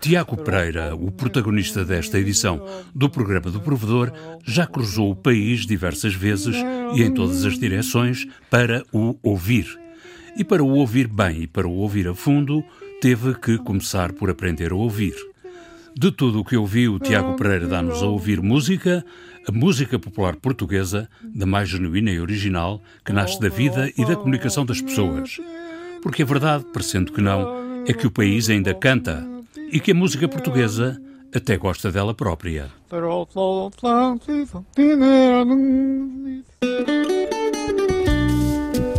Tiago Pereira, o protagonista desta edição do programa do Provedor, já cruzou o país diversas vezes e em todas as direções para o ouvir. E para o ouvir bem e para o ouvir a fundo, teve que começar por aprender a ouvir. De tudo o que ouviu, Tiago Pereira dá-nos a ouvir música, a música popular portuguesa, da mais genuína e original, que nasce da vida e da comunicação das pessoas. Porque a verdade, parecendo que não, é que o país ainda canta e que a música portuguesa até gosta dela própria.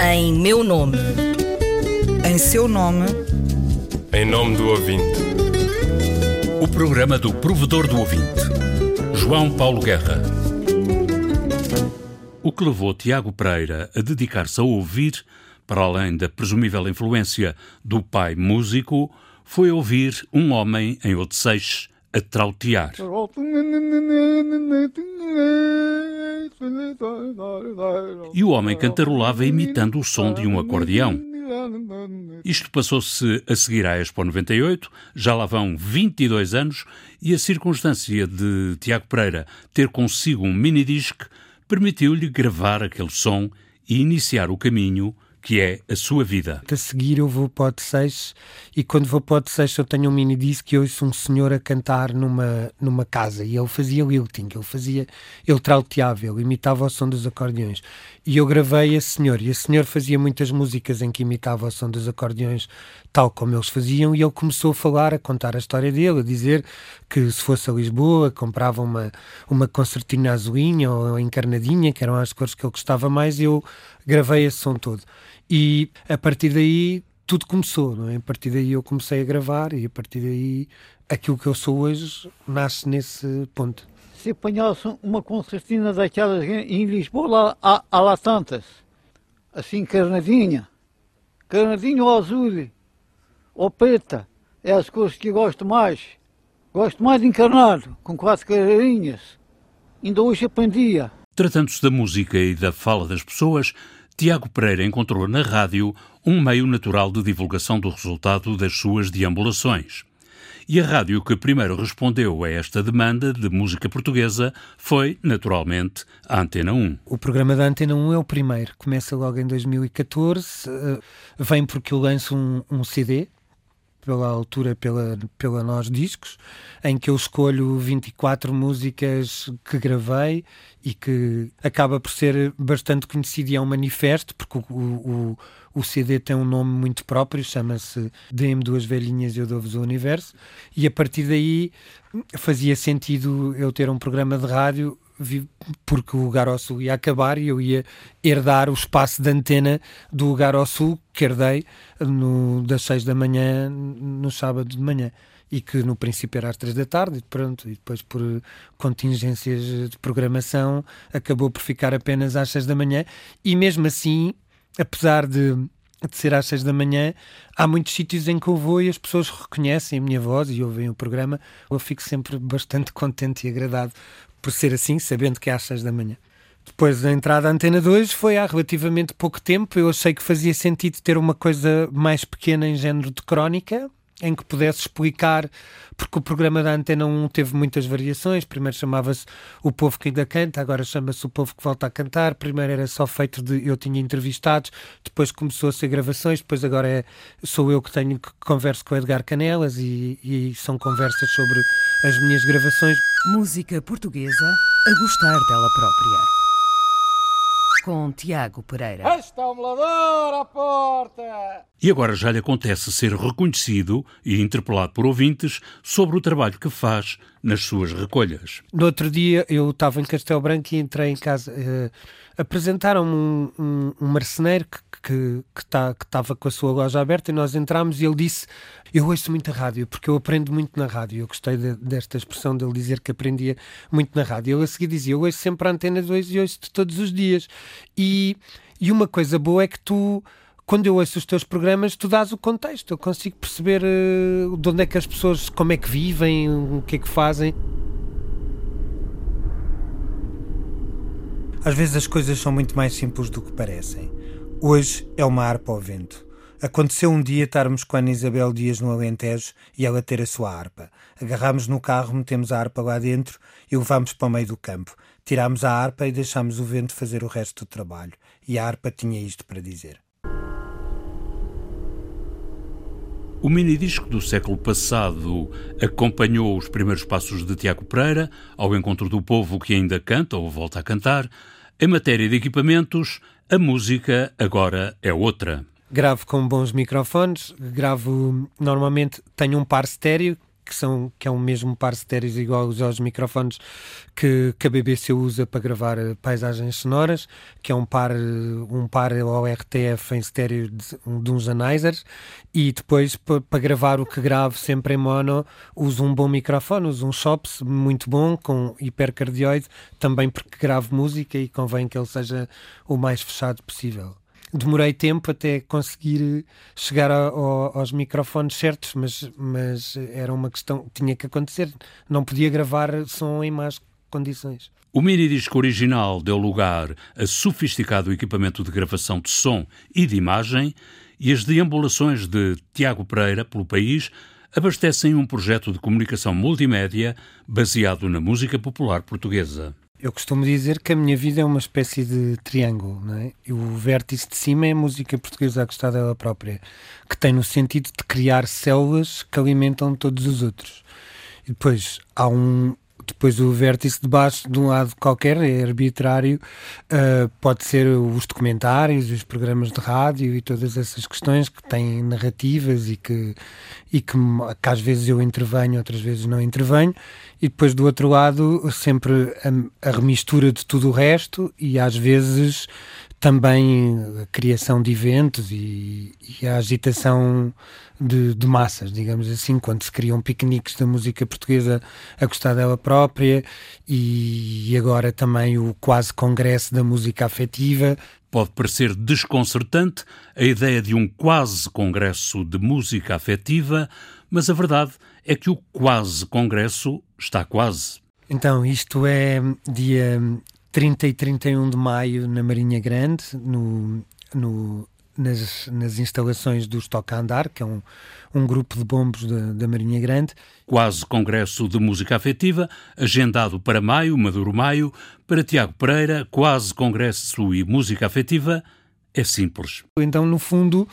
Em meu nome. Em seu nome. Em nome do ouvinte. O programa do provedor do ouvinte. João Paulo Guerra. O que levou Tiago Pereira a dedicar-se a ouvir, para além da presumível influência do pai músico, foi ouvir um homem em Odisseixe a trautear. E o homem cantarolava imitando o som de um acordeão. Isto passou-se a seguir à Expo 98, já lá vão 22 anos, e a circunstância de Tiago Pereira ter consigo um mini-disc permitiu-lhe gravar aquele som e iniciar o caminho que é a sua vida. A seguir eu vou para o de 6 e quando vou para o de 6 eu tenho um mini disco e ouço um senhor a cantar numa, numa casa. E ele fazia lilting, ele fazia, ele trauteava, ele imitava o som dos acordeões. E eu gravei esse senhor. E esse senhor fazia muitas músicas em que imitava o som dos acordeões tal como eles faziam. E ele começou a falar, a contar a história dele, a dizer que se fosse a Lisboa comprava uma, uma concertina azulinha ou encarnadinha, que eram as cores que ele gostava mais. E eu gravei esse som todo. E a partir daí tudo começou, não é? A partir daí eu comecei a gravar e a partir daí aquilo que eu sou hoje nasce nesse ponto. Se apanhasse uma concertina daquelas em Lisboa, lá, há, lá tantas, assim, carnadinha, carnadinha ou azul, ou preta, é as cores que eu gosto mais. Gosto mais de encarnado, com quatro carreirinhas. Ainda hoje aprendia. Tratando-se da música e da fala das pessoas, Tiago Pereira encontrou na rádio um meio natural de divulgação do resultado das suas deambulações. E a rádio que primeiro respondeu a esta demanda de música portuguesa foi, naturalmente, a Antena 1. O programa da Antena 1 é o primeiro, começa logo em 2014, eh, vem porque eu lanço um, um CD, pela altura pela, pela Nós Discos, em que eu escolho 24 músicas que gravei e que acaba por ser bastante conhecido e é um manifesto, porque o, o, o CD tem um nome muito próprio, chama-se Dê-me Duas Velhinhas e Eu Dou-vos o Universo, e a partir daí fazia sentido eu ter um programa de rádio porque o Lugar ao Sul ia acabar e eu ia herdar o espaço de antena do Lugar ao Sul que herdei no, das 6 da manhã no sábado de manhã. E que no princípio era às três da tarde pronto, e depois por contingências de programação acabou por ficar apenas às seis da manhã. E mesmo assim, apesar de, de ser às seis da manhã, há muitos sítios em que eu vou e as pessoas reconhecem a minha voz e ouvem o programa, eu fico sempre bastante contente e agradado por ser assim, sabendo que é às seis da manhã. Depois da entrada à Antena 2 foi há relativamente pouco tempo. Eu achei que fazia sentido ter uma coisa mais pequena em género de crónica, em que pudesse explicar, porque o programa da Antena 1 teve muitas variações. Primeiro chamava-se O Povo que ainda canta, agora chama-se O Povo que volta a cantar. Primeiro era só feito de eu tinha entrevistados, depois começou a ser gravações, depois agora é, sou eu que tenho que converso com Edgar Canelas e, e são conversas sobre as minhas gravações. Música portuguesa a gostar dela própria com Tiago Pereira. Está o melador à porta! E agora já lhe acontece ser reconhecido e interpelado por ouvintes sobre o trabalho que faz nas suas recolhas. No outro dia eu estava em Castelo Branco e entrei em casa. Uh, Apresentaram-me um, um, um, marceneiro que que que estava tá, com a sua loja aberta e nós entramos e ele disse eu ouço muito a rádio porque eu aprendo muito na rádio. Eu gostei de, desta expressão dele dizer que aprendia muito na rádio. Ele a seguir dizia eu ouço sempre a Antena 2 e ouço-te todos os dias. E, e uma coisa boa é que tu quando eu ouço os teus programas, tu dás o contexto, eu consigo perceber uh, de onde é que as pessoas, como é que vivem, o que é que fazem. Às vezes as coisas são muito mais simples do que parecem. Hoje é uma harpa ao vento. Aconteceu um dia estarmos com a Ana Isabel Dias no Alentejo e ela ter a sua harpa. Agarrámos no carro, metemos a harpa lá dentro e levámos para o meio do campo. Tirámos a harpa e deixámos o vento fazer o resto do trabalho. E a harpa tinha isto para dizer. O mini-disco do século passado acompanhou os primeiros passos de Tiago Pereira ao encontro do povo que ainda canta ou volta a cantar. Em matéria de equipamentos, a música agora é outra. Gravo com bons microfones, gravo normalmente tenho um par estéreo que, são, que é um mesmo par estéreos igual aos microfones que, que a BBC usa para gravar eh, paisagens sonoras, que é um par, eh, um par ORTF em estéreo de, de uns Anizers, e depois para gravar o que gravo sempre em mono, uso um bom microfone, uso um Shops muito bom, com hipercardioide, também porque gravo música e convém que ele seja o mais fechado possível demorei tempo até conseguir chegar ao, aos microfones certos, mas, mas era uma questão tinha que acontecer. Não podia gravar som em más condições. O mini-disco original deu lugar a sofisticado equipamento de gravação de som e de imagem, e as deambulações de Tiago Pereira pelo país abastecem um projeto de comunicação multimédia baseado na música popular portuguesa. Eu costumo dizer que a minha vida é uma espécie de triângulo, não é? E o vértice de cima é a música portuguesa a gostar dela própria, que tem no sentido de criar células que alimentam todos os outros. E depois há um, depois o vértice de baixo de um lado qualquer é arbitrário, uh, pode ser os documentários, os programas de rádio e todas essas questões que têm narrativas e que, e que, que às vezes eu intervenho, outras vezes não intervenho, e depois do outro lado sempre a, a remistura de tudo o resto e às vezes também a criação de eventos e, e a agitação de, de, massas, digamos assim, quando se criam piqueniques da música portuguesa a gostar dela própria e, e agora também o quase congresso da música afetiva. Pode parecer desconcertante a ideia de um quase congresso de música afetiva, mas a verdade é que o quase congresso está quase. Então, isto é dia 30 e 31 de maio na Marinha Grande, no, no, nas, nas instalações do Stock Andar, que é um, um grupo de bombos da, da Marinha Grande. Quase Congresso de Música Afetiva, agendado para maio, Maduro Maio, para Tiago Pereira, quase Congresso e Música Afetiva, é simples. Então, no fundo,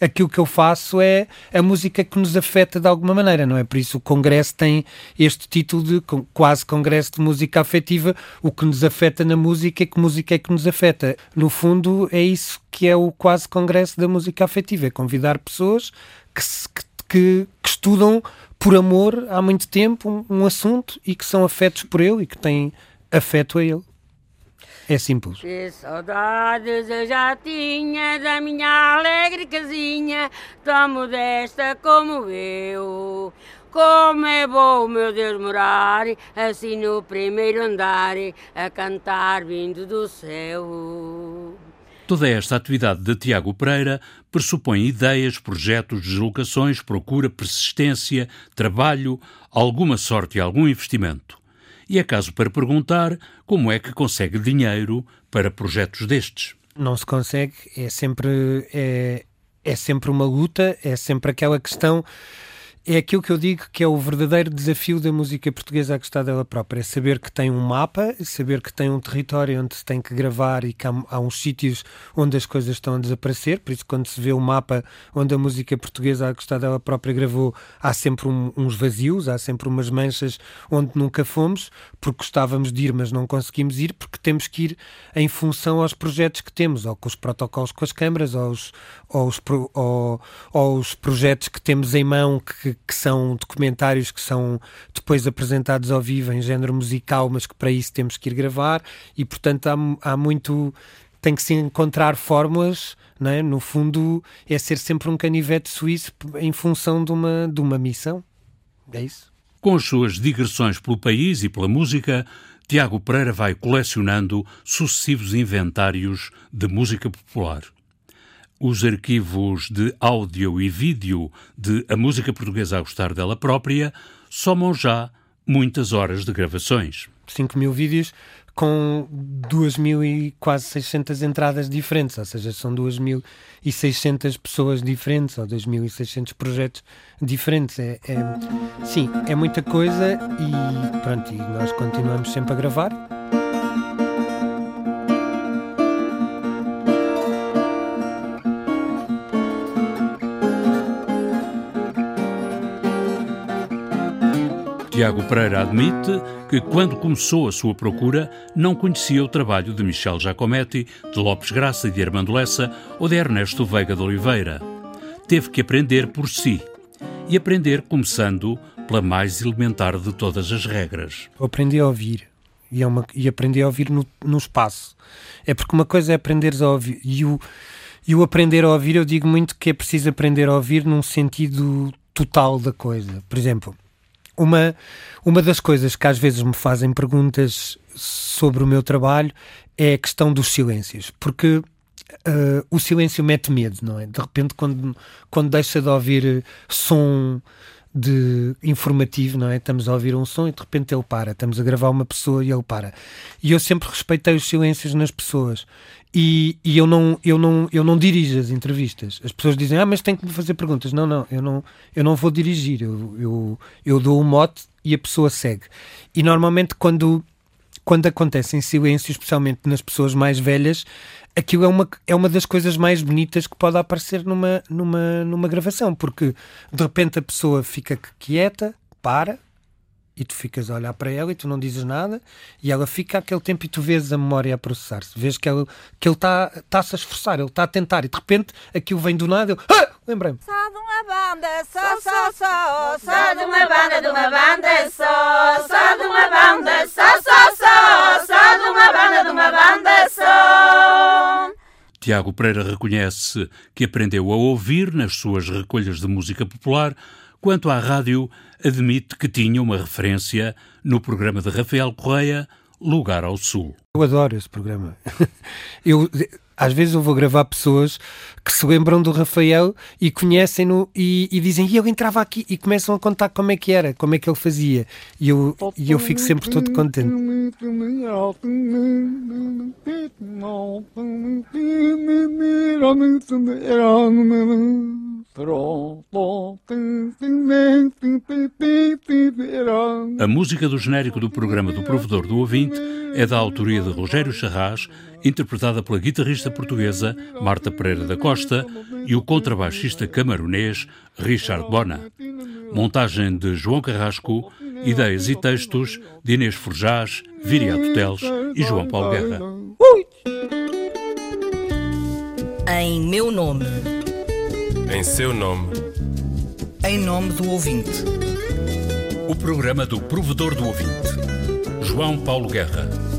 aquilo que eu faço é a música que nos afeta de alguma maneira, não é? Por isso o Congresso tem este título de quase Congresso de Música Afetiva, o que nos afeta na música e que música é que nos afeta. No fundo, é isso que é o quase Congresso da Música Afetiva, é convidar pessoas que, que, que estudam por amor há muito tempo um, um assunto e que são afetos por ele e que têm afeto a ele. É simples. Que saudades eu já tinha da minha alegre casinha, tão modesta como eu. Como é bom, meu Deus, morar assim no primeiro andar, a cantar vindo do céu. Toda esta atividade de Tiago Pereira pressupõe ideias, projetos, deslocações, procura, persistência, trabalho, alguma sorte e algum investimento. E é caso para perguntar como é que consegue dinheiro para projetos destes. Não se consegue, é sempre, é, é sempre uma luta, é sempre aquela questão é aquilo que eu digo que é o verdadeiro desafio da música portuguesa a gostar dela própria. É saber que tem um mapa, saber que tem um território onde se tem que gravar e que há, há, uns sítios onde as coisas estão a desaparecer. Por isso, quando se vê o mapa onde a música portuguesa a gostar dela própria gravou, há sempre um, uns vazios, há sempre umas manchas onde nunca fomos, porque gostávamos de ir, mas não conseguimos ir, porque temos que ir em função aos projetos que temos, ou com os protocolos com as câmaras, ou os, ou os, ou, ou os projetos que temos em mão que que, são documentários que são depois apresentados ao vivo em género musical, mas que para isso temos que ir gravar e, portanto, há, há muito. tem que se encontrar fórmulas, não é? no fundo, é ser sempre um canivete suíço em função de uma, de uma missão. É isso. Com as suas digressões pelo país e pela música, Tiago Pereira vai colecionando sucessivos inventários de música popular. Os arquivos de áudio e vídeo de A Música Portuguesa a Gostar dela própria somam já muitas horas de gravações. 5 mil vídeos com 2 mil e quase 600 entradas diferentes, ou seja, são 2.600 pessoas diferentes ou 2.600 projetos diferentes. É, é, sim, é muita coisa e pronto, e nós continuamos sempre a gravar. Tiago Pereira admite que, quando começou a sua procura, não conhecia o trabalho de Michel Giacometti, de Lopes Graça e de Armando Lessa ou de Ernesto Veiga de Oliveira. Teve que aprender por si. E aprender começando pela mais elementar de todas as regras. Eu aprendi a ouvir. E, é uma, e aprendi a ouvir no, no espaço. É porque uma coisa é aprenderes a ouvir. E o, e o aprender a ouvir, eu digo muito que é preciso aprender a ouvir num sentido total da coisa. Por exemplo, uma, uma das coisas que às vezes me fazem perguntas sobre o meu trabalho é a questão dos silêncios, porque uh, o silêncio mete medo, não é? De repente, quando, quando deixa de ouvir som de informativo, não é? Estamos a ouvir um som e de repente ele para. Estamos a gravar uma pessoa e ele para. E eu sempre respeitei os silêncios nas pessoas. E, e, eu, não, eu, não, eu não dirijo as entrevistas. As pessoas dizem, ah, mas tem que me fazer perguntas. Não, não, eu não, eu não vou dirigir. Eu, eu, eu dou o um mote e a pessoa segue. E normalmente quando, quando acontecem silêncios, especialmente nas pessoas mais velhas, aquilo é uma, é uma das coisas mais bonitas que pode aparecer numa, numa, numa gravação, porque de repente a pessoa fica quieta, para, e tu ficas a olhar para ela e tu não dizes nada e ela fica aquele tempo e tu vês a memória a processar-se. Vês que ele que ele está tá -se a esforçar, ele está a tentar e de repente aquilo vem do nada. Eu, ah, lembrei-me. Só de uma banda, só, só, só, só de uma banda, de uma banda, só, só de uma banda, só, só, só, só de uma banda, de uma banda, só. Tiago Pereira reconhece que aprendeu a ouvir nas suas recolhas de música popular Quanto à rádio, admite que tinha uma referência no programa de Rafael Correia, Lugar ao Sul. Eu adoro esse programa. Eu, às vezes eu vou gravar pessoas que se lembram do Rafael e conhecem-no e, e, dizem e ele entrava aqui e começam a contar como é que era, como é que ele fazia. E eu, e eu fico sempre todo contente. A música do genérico do programa do Provedor do Ouvinte é da autoria de Rogério Charras, interpretada pela guitarrista portuguesa Marta Pereira da Costa e o contrabaixista camaronês Richard Bona. Montagem de João Carrasco, ideias e textos de Inês Forjás, Viriato Teles e João Paulo Guerra. Em meu nome. Em seu nome. Em nome do ouvinte. O programa do provedor do ouvinte. João Paulo Guerra.